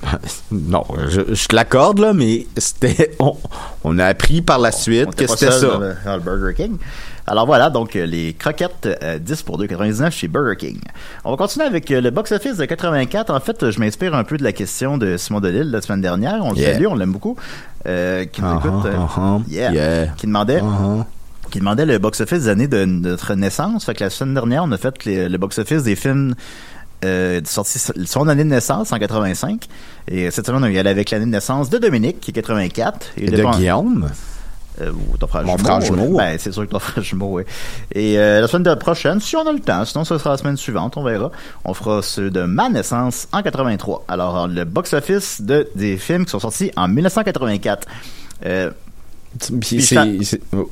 non, je, je te l'accorde, là, mais c'était. On, on a appris par la On suite que c'était ça. Dans le, dans le Burger King. Alors voilà, donc euh, les croquettes euh, 10 pour 2,99 chez Burger King. On va continuer avec euh, le box-office de 84. En fait, euh, je m'inspire un peu de la question de Simon Delille la semaine dernière. On le Yeah. salue, on l'aime beaucoup. Euh, qui nous Uh-huh, écoute. euh, uh-huh, yeah. yeah. Qui demandait. Qui demandait le box-office des années de, de notre naissance. Fait que la semaine dernière, on a fait les- le box-office des films euh, sortis son année de naissance en 85. Et cette semaine, on y allait avec l'année de naissance de Dominique, qui est 84. Et de Guillaume? Euh, ou ton frère Mon jumeau. frère jumeau. Ben, c'est sûr que ton frère jumeau, oui. Et euh, la semaine de- prochaine, si on a le temps, sinon ce sera la semaine suivante, on verra. On fera ceux de ma naissance en 83. Alors, le box-office de, des films qui sont sortis en 1984. Euh, Puis c'est.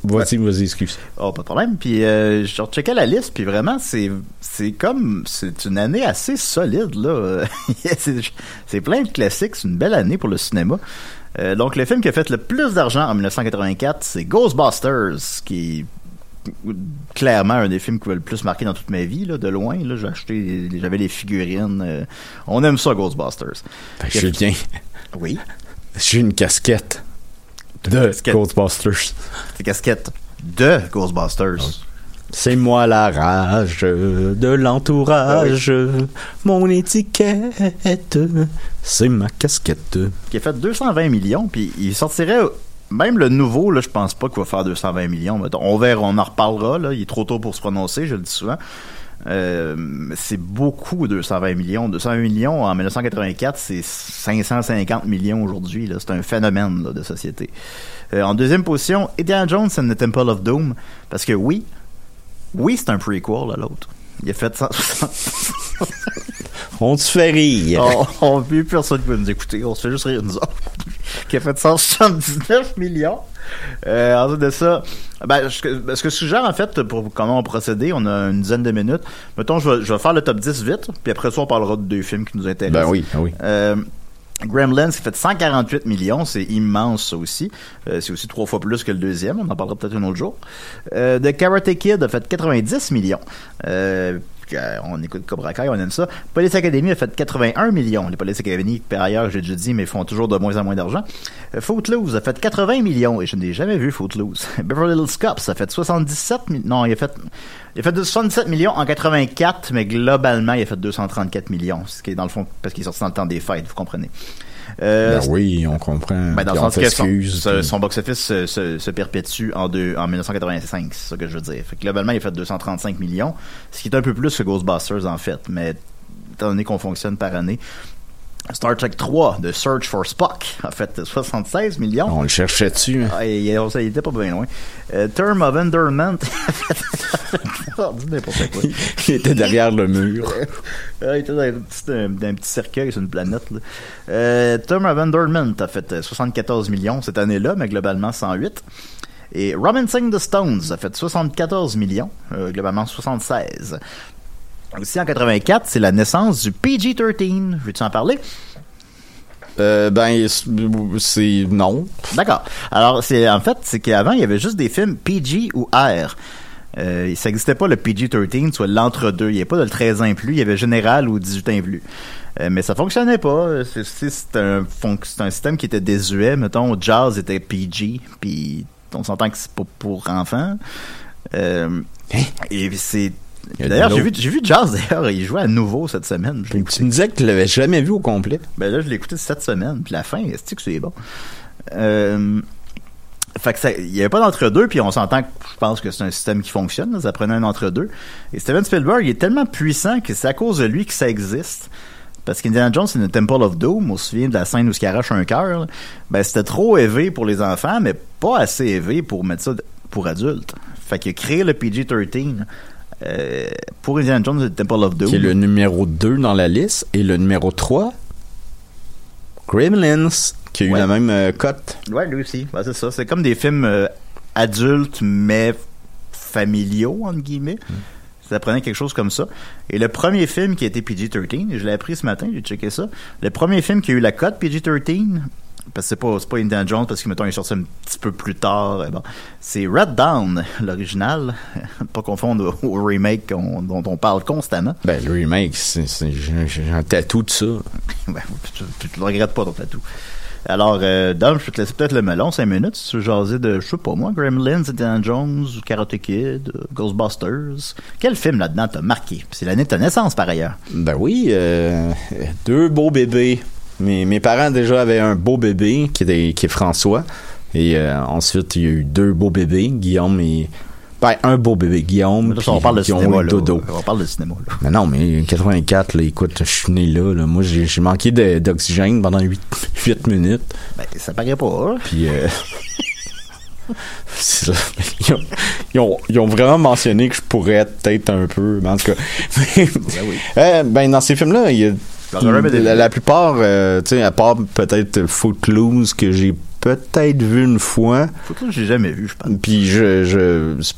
Vas-y, vas-y, excuse. Oh, pas de problème. Puis euh, je recheckais la liste, puis vraiment, c'est c'est comme... C'est une année assez solide, là. c'est plein de classiques. C'est une belle année pour le cinéma. Euh, donc, le film qui a fait le plus d'argent en 1984, c'est Ghostbusters, qui est clairement un des films qui m'a le plus marqué dans toute ma vie, là, de loin. Là, j'ai acheté, j'avais les figurines. euh, on aime ça, Ghostbusters. Fait que Julien, Oui. j'ai une casquette de casquette. Ghostbusters. C'est casquette de Ghostbusters. C'est moi la rage de l'entourage, mon étiquette, c'est ma casquette. qui a fait 220 millions, puis il sortirait même le nouveau, là, je pense pas qu'il va faire 220 millions. On verra, on en reparlera. Là. Il est trop tôt pour se prononcer, je le dis souvent. Euh, c'est beaucoup 220 millions. 220 millions en 1984, c'est 550 millions aujourd'hui. C'est un phénomène là, de société. Euh, en deuxième position, Indiana Jones and the Temple of Doom. Parce que oui, oui, c'est un prequel à l'autre. Il a fait 160 On te fait rire. on, on plus personne qui va nous écouter. On se fait juste rire nous autres. qui a fait 179 millions. Euh, ensuite de ça, ben, je- ce que je suggère en fait pour comment on procéder, on a une dizaine de minutes. Mettons, je vais, je vais faire le top 10 vite, puis après ça, on parlera de deux films qui nous intéressent. Ben oui, ben oui. Euh, Gremlins qui fait 148 millions, c'est immense ça aussi. Euh, c'est aussi trois fois plus que le deuxième, on en parlera peut-être un autre jour. Euh, The Karate Kid a fait 90 millions. Euh, on écoute Cobra Kai, on aime ça. Police Academy a fait 81 millions. Les Police Academy, par ailleurs, j'ai déjà dit, mais font toujours de moins en moins d'argent. Euh, Footloose a fait 80 millions, et je n'ai jamais vu Footloose. Beverly Hills Cops a fait 77 millions. Non, il a fait, il a fait 77 millions en 84, mais globalement, il a fait 234 millions. Ce qui est dans le fond, parce qu'il est sorti dans le temps des fêtes, vous comprenez. Euh, Ben oui, on comprend. ben, dans le sens que son, puis- box-office se, se- se perpétue en, deux, en 1985, c'est ça que je veux dire. Fait que globalement, il a fait 235 millions, ce qui est un peu plus que Ghostbusters en fait, mais étant donné qu'on fonctionne par année. Star Trek 3, The Search for Spock, a fait 76 millions. On le cherchait dessus. hein? Ah, il, était pas bien loin. Euh, Term of Enderment. N'importe quoi. Il était derrière le mur. Ah, il était dans un petit, un- dans un petit cercueil sur une planète. Là. Euh, Term of Enderment a fait euh, 74 millions cette année-là, mais globalement 108. Et Robinson the Stones a fait 74 millions, euh, globalement 76. Aussi en 84, c'est la naissance du PG-13. Veux-tu en parler? Euh, ben, c'est non. D'accord. Alors, c'est en fait, c'est qu'avant, il y avait juste des films PG ou R. Euh, ça n'existait pas le PG-13, soit l'entre-deux. Il n'y avait pas de le 13 ans plus, il y avait général ou 18 ans plus. Euh, mais ça fonctionnait pas. C'est, un, un système qui était désuet. Mettons, Jazz était PG, puis on s'entend que c'est pas pour enfants. Euh, et c'est... D'ailleurs, j'ai vu, j'ai vu Jazz, d'ailleurs, il jouait à nouveau cette semaine. Tu me disais que tu l'avais jamais vu au complet. ben là, je l'ai écouté cette semaine, puis la fin, est-ce que c'est bon? Euh, fait que ça, il n'y avait pas d'entre-deux, puis on s'entend que je pense que c'est un système qui fonctionne, là, ça prenait un entre-deux. Et Steven Spielberg, il est tellement puissant que c'est à cause de lui que ça existe. Parce qu'Indiana Jones, c'est une Temple of Doom, on se souvient de la scène où il arrache un cœur. Ben, c'était trop élevé pour les enfants, mais pas assez élevé pour mettre ça pour adultes. Fait qu'il a créé le PG-13 euh, pour Indiana Jones et the Temple of Doom. Qui est le numéro 2 dans la liste. Et le numéro 3, Gremlins, qui a eu Ouais. la même euh, cote. Ouais, lui aussi. Ouais, c'est ça. C'est comme des films euh, adultes, mais familiaux, entre guillemets. Ça prenait quelque chose comme ça. Et le premier film qui a été PG-13, et je l'ai appris ce matin, j'ai checké ça. Le premier film qui a eu la cote PG-13, parce que c'est pas, pas Indiana Jones, parce que, mettons, il est sorti un petit peu plus tard. euh, Bon, c'est Red Down, l'original. pas confondre au, au remake dont on parle constamment. Ben, le remake, c'est, un tatou de ça. Ben, tu, tu, tu le regrettes pas ton tatou. Alors, euh, Dom, je vais te laisser peut-être le melon, 5 minutes, si tu veux jaser de, je sais pas moi, Gremlins, Indiana Jones, Karate Kid, Ghostbusters. Quel film là-dedans t'a marqué? C'est l'année de ta naissance, par ailleurs. Ben oui, euh, deux beaux bébés. Mes, mes parents déjà avaient un beau bébé qui est, qui est François. Et euh, ensuite, il y a eu deux beaux bébés, Guillaume et... Ben, un beau bébé, Guillaume, Là, on parle ont cinéma, là. dodo. On parle de cinéma, là. Mais non, mais 84, là, écoute, je suis né là, là. Moi, j'ai, manqué d'oxygène pendant 8, minutes. Ben, ça paraît pas, hein? Puis, euh. Ils ont, ils, ont, ils ont vraiment mentionné que je pourrais être peut-être un peu, mais en tout cas. Euh, ben, dans ces films-là, il y a. La, plupart, euh, tu sais, à part peut-être Footloose que j'ai peut-être vu une fois. Que j'ai jamais vu, je pense. Puis je, je c'est-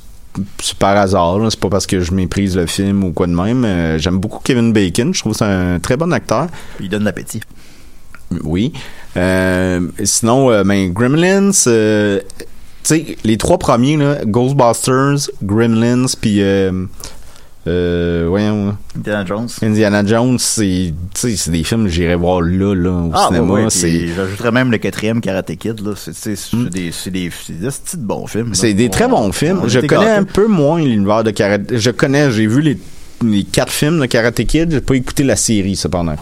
par hasard, c'est pas parce que je méprise le film ou quoi de même. Euh, J'aime beaucoup Kevin Bacon, je trouve que c'est un très bon acteur. Il donne l'appétit. Oui. Euh, sinon, euh, ben, Gremlins, tu sais, les trois premiers, là, Ghostbusters, Gremlins, puis euh, voyons, Indiana Jones. Indiana Jones, c'est, tu sais, c'est des films que j'irais voir là, là, au Ah, cinéma. ouais, ouais, c'est, puis j'ajouterais même le quatrième Karate Kid, là. C'est, c'est, c'est des, c'est des, c'est des bons films. c'est des très On- bons films. Je connais un peu moins l'univers de Karate. Je connais, j'ai vu les, les quatre films de Karate Kid. J'ai pas écouté la série, cependant.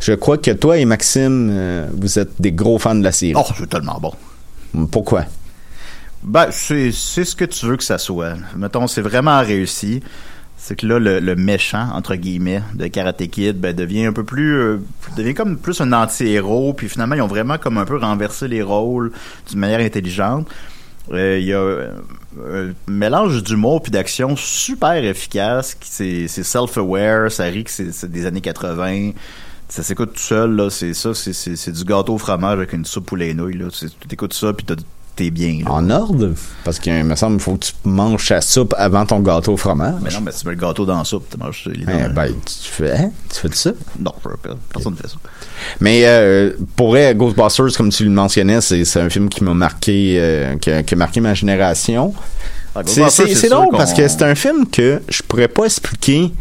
Je crois que toi et Maxime, euh, vous êtes des gros fans de la série. Oh, c'est tellement bon. Pourquoi? Ben, c'est, c'est ce que tu veux que ça soit. Mettons, c'est vraiment réussi. C'est que là, le, méchant, entre guillemets, de Karate Kid, ben, devient un peu plus, euh, devient comme plus un anti-héros, puis finalement, ils ont vraiment comme un peu renversé les rôles d'une manière intelligente. Euh, Il y a euh, un mélange d'humour puis d'action super efficace. C'est, self-aware, ça rit que c'est, des années 80. Ça s'écoute tout seul, là. C'est ça, c'est, du gâteau au fromage avec une soupe poulet et nouilles, là. Tu écoutes ça puis t'as- t'es bien, là. En ordre? Parce qu'il me semble qu'il faut que tu manges ta soupe avant ton gâteau au fromage. Mais non, mais tu mets le gâteau dans la soupe, tu manges les Eh ben, tu fais, hein? tu fais de ça? Non, personne ne fait ça. Mais euh, pour Ghostbusters, comme tu le mentionnais, c'est un film qui m'a marqué, euh, qui, a, qui a marqué ma génération. Ah, C'est- drôle parce que c'est un film que je pourrais pas expliquer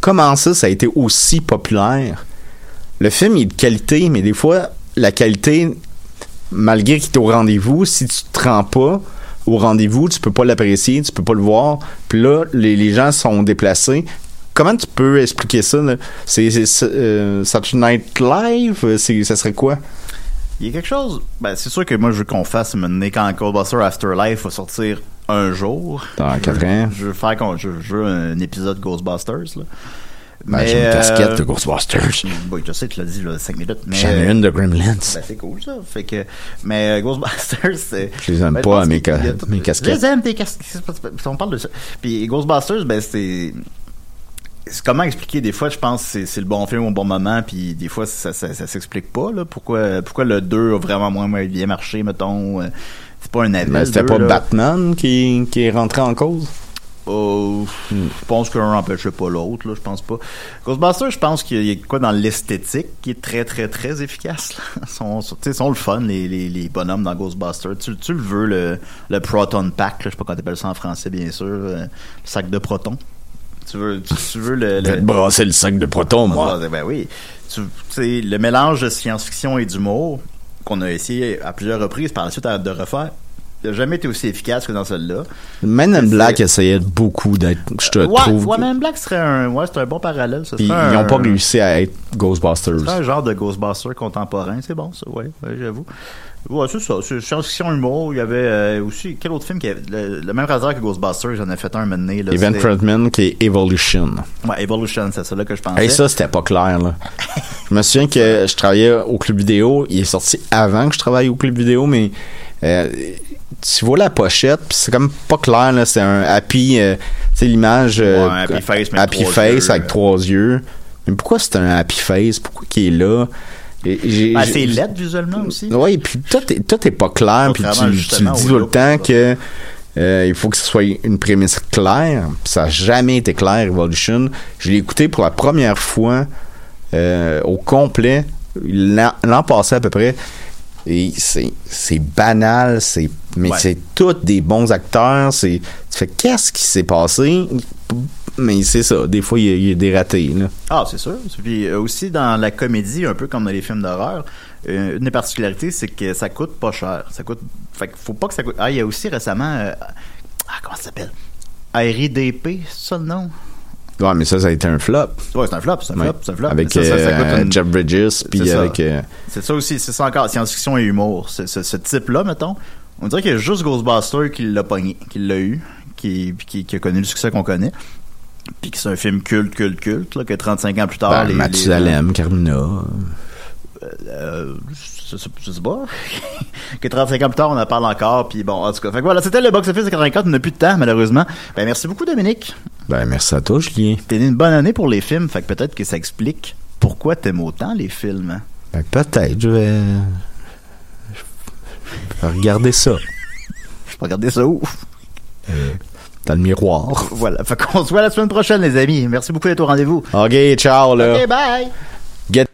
comment ça, ça a été aussi populaire. Le film il est de qualité, mais des fois, la qualité, malgré qu'il est au rendez-vous, si tu te rends pas au rendez-vous, tu peux pas l'apprécier, tu peux pas le voir. Puis là, les, les gens sont déplacés. Comment tu peux expliquer ça? C'est euh, Saturday Night Live? C'est- Ça serait quoi? Il y a quelque chose. Ben, c'est sûr que moi, je veux qu'on fasse maintenant quand Ghostbusters Afterlife va sortir un jour. Dans Je- quatre ans. Je veux faire qu'on- je, je veux un épisode Ghostbusters, là. Ben, j'ai une euh, casquette de Ghostbusters. Oui, je sais, tu l'as dit, là, 5 minutes. J'en ai une de Gremlins. Ben, c'est cool, ça. Fait que, mais euh, Ghostbusters, c'est. Je les aime ben, pas, mes ca- tout- mes casquettes. Je les aime, tes casquettes. On parle de ça. Puis Ghostbusters, ben, c'est. c'est comment expliquer? Des fois je pense que c'est c'est le bon film au bon moment puis des fois ça, ça, ça s'explique pas là pourquoi pourquoi le 2 a vraiment moins bien marché mettons euh, c'est pas un avis Mais c'était pas 2, là. Batman qui, qui est rentré en cause? Oh, je pense qu'un n'empêchait pas l'autre, là, je pense pas. Ghostbusters, je pense qu'il y a quoi dans l'esthétique qui est très, très, très efficace. Là? Ils sont, le fun, les, les, les bonhommes dans Ghostbusters. Tu, tu le veux, le, le Proton Pack, là, je sais pas comment t'appelles ça en français, bien sûr, euh, le sac de protons. Tu veux, tu, tu veux le... le brasser le sac de proton, moi. ah, ben oui. Tu tu sais, le mélange de science-fiction et d'humour qu'on a essayé à plusieurs reprises par la suite à- de refaire, n'a jamais été aussi efficace que dans celle-là. Men in Black essayait beaucoup d'être, je te ouais, trouve. ouais, in Black serait un, ouais, un bon parallèle. Puis ils un- ont pas réussi à être Ghostbusters. C'est un genre de Ghostbuster contemporain, c'est bon ça, ouais, ouais, j'avoue. Ouais, c'est ça, c'est science-fiction humour. Il y avait euh, aussi, quel autre film qui avait, le, le même hasard que Ghostbusters, j'en ai fait un maintenant. Event Treatment qui est Evolution. Ouais, Evolution, c'est ça là que je pensais. Et ça, c'était pas clair, là. je me souviens que je travaillais au club vidéo. Il est sorti avant que je travaille au club vidéo, mais euh, tu vois la pochette, puis c'est comme pas clair, là. C'est un happy, euh, tu sais, l'image. euh, Ouais, happy face, mais happy trois face yeux. avec trois yeux. Mais pourquoi c'est un happy face? Pourquoi qu'il est là? Ben, c'est laid visuellement aussi? oui, puis tout est, tout est pas clair, puis tu, tu le dis tout le temps que euh, il faut que ce soit une prémisse claire, ça n'a jamais été clair, Evolution. Je l'ai écouté pour la première fois euh, au complet l'an passé à peu près, et c'est c'est banal, c'est mais Ouais. c'est tous des bons acteurs, c'est tu fais qu'est-ce qui s'est passé, mais c'est ça, des fois il y a, il y a des ratés là. Ah, c'est sûr. Puis euh, aussi dans la comédie, un peu comme dans les films d'horreur, euh, une des particularités, c'est que ça coûte pas cher. Ça coûte. Fait qu'il faut pas que ça coûte. Ah, il y a aussi récemment. euh, Ah, comment ça s'appelle? RIDP, c'est ça le nom? Ouais, mais ça ça a été un flop. Ouais, c'est un flop, c'est un Ouais. flop, c'est un flop. Avec Mais ça, ça- ça coûte une- Jeff Bridges, puis C'est ça. avec C'est ça aussi, c'est ça encore, science-fiction et humour. Ce type-là, mettons, on dirait qu'il y a juste Ghostbusters qui l'a pogné, qui l'a eu, qui, qui, qui a connu le succès qu'on connaît. Puis que c'est un film culte, culte, culte, là, que 35 ans plus tard, Ben, les, Mathusalem, Carmina. euh, je, sais- je sais pas. que 35 ans plus tard, on en parle encore. Puis bon, en tout cas. Fait que voilà, c'était le box-office de 84. On n'a plus de temps, malheureusement. Ben, merci beaucoup, Dominique. Ben, merci à toi, Julien. T'es né une bonne année pour les films. Fait que peut-être que ça explique pourquoi t'aimes autant les films. hein. Ben, peut-être, je vais. Regardez ça. Regardez ça où? Dans le miroir. Voilà. Fait qu'on se voit la semaine prochaine, les amis. Merci beaucoup d'être au rendez-vous. OK, ciao, là. OK, bye! Get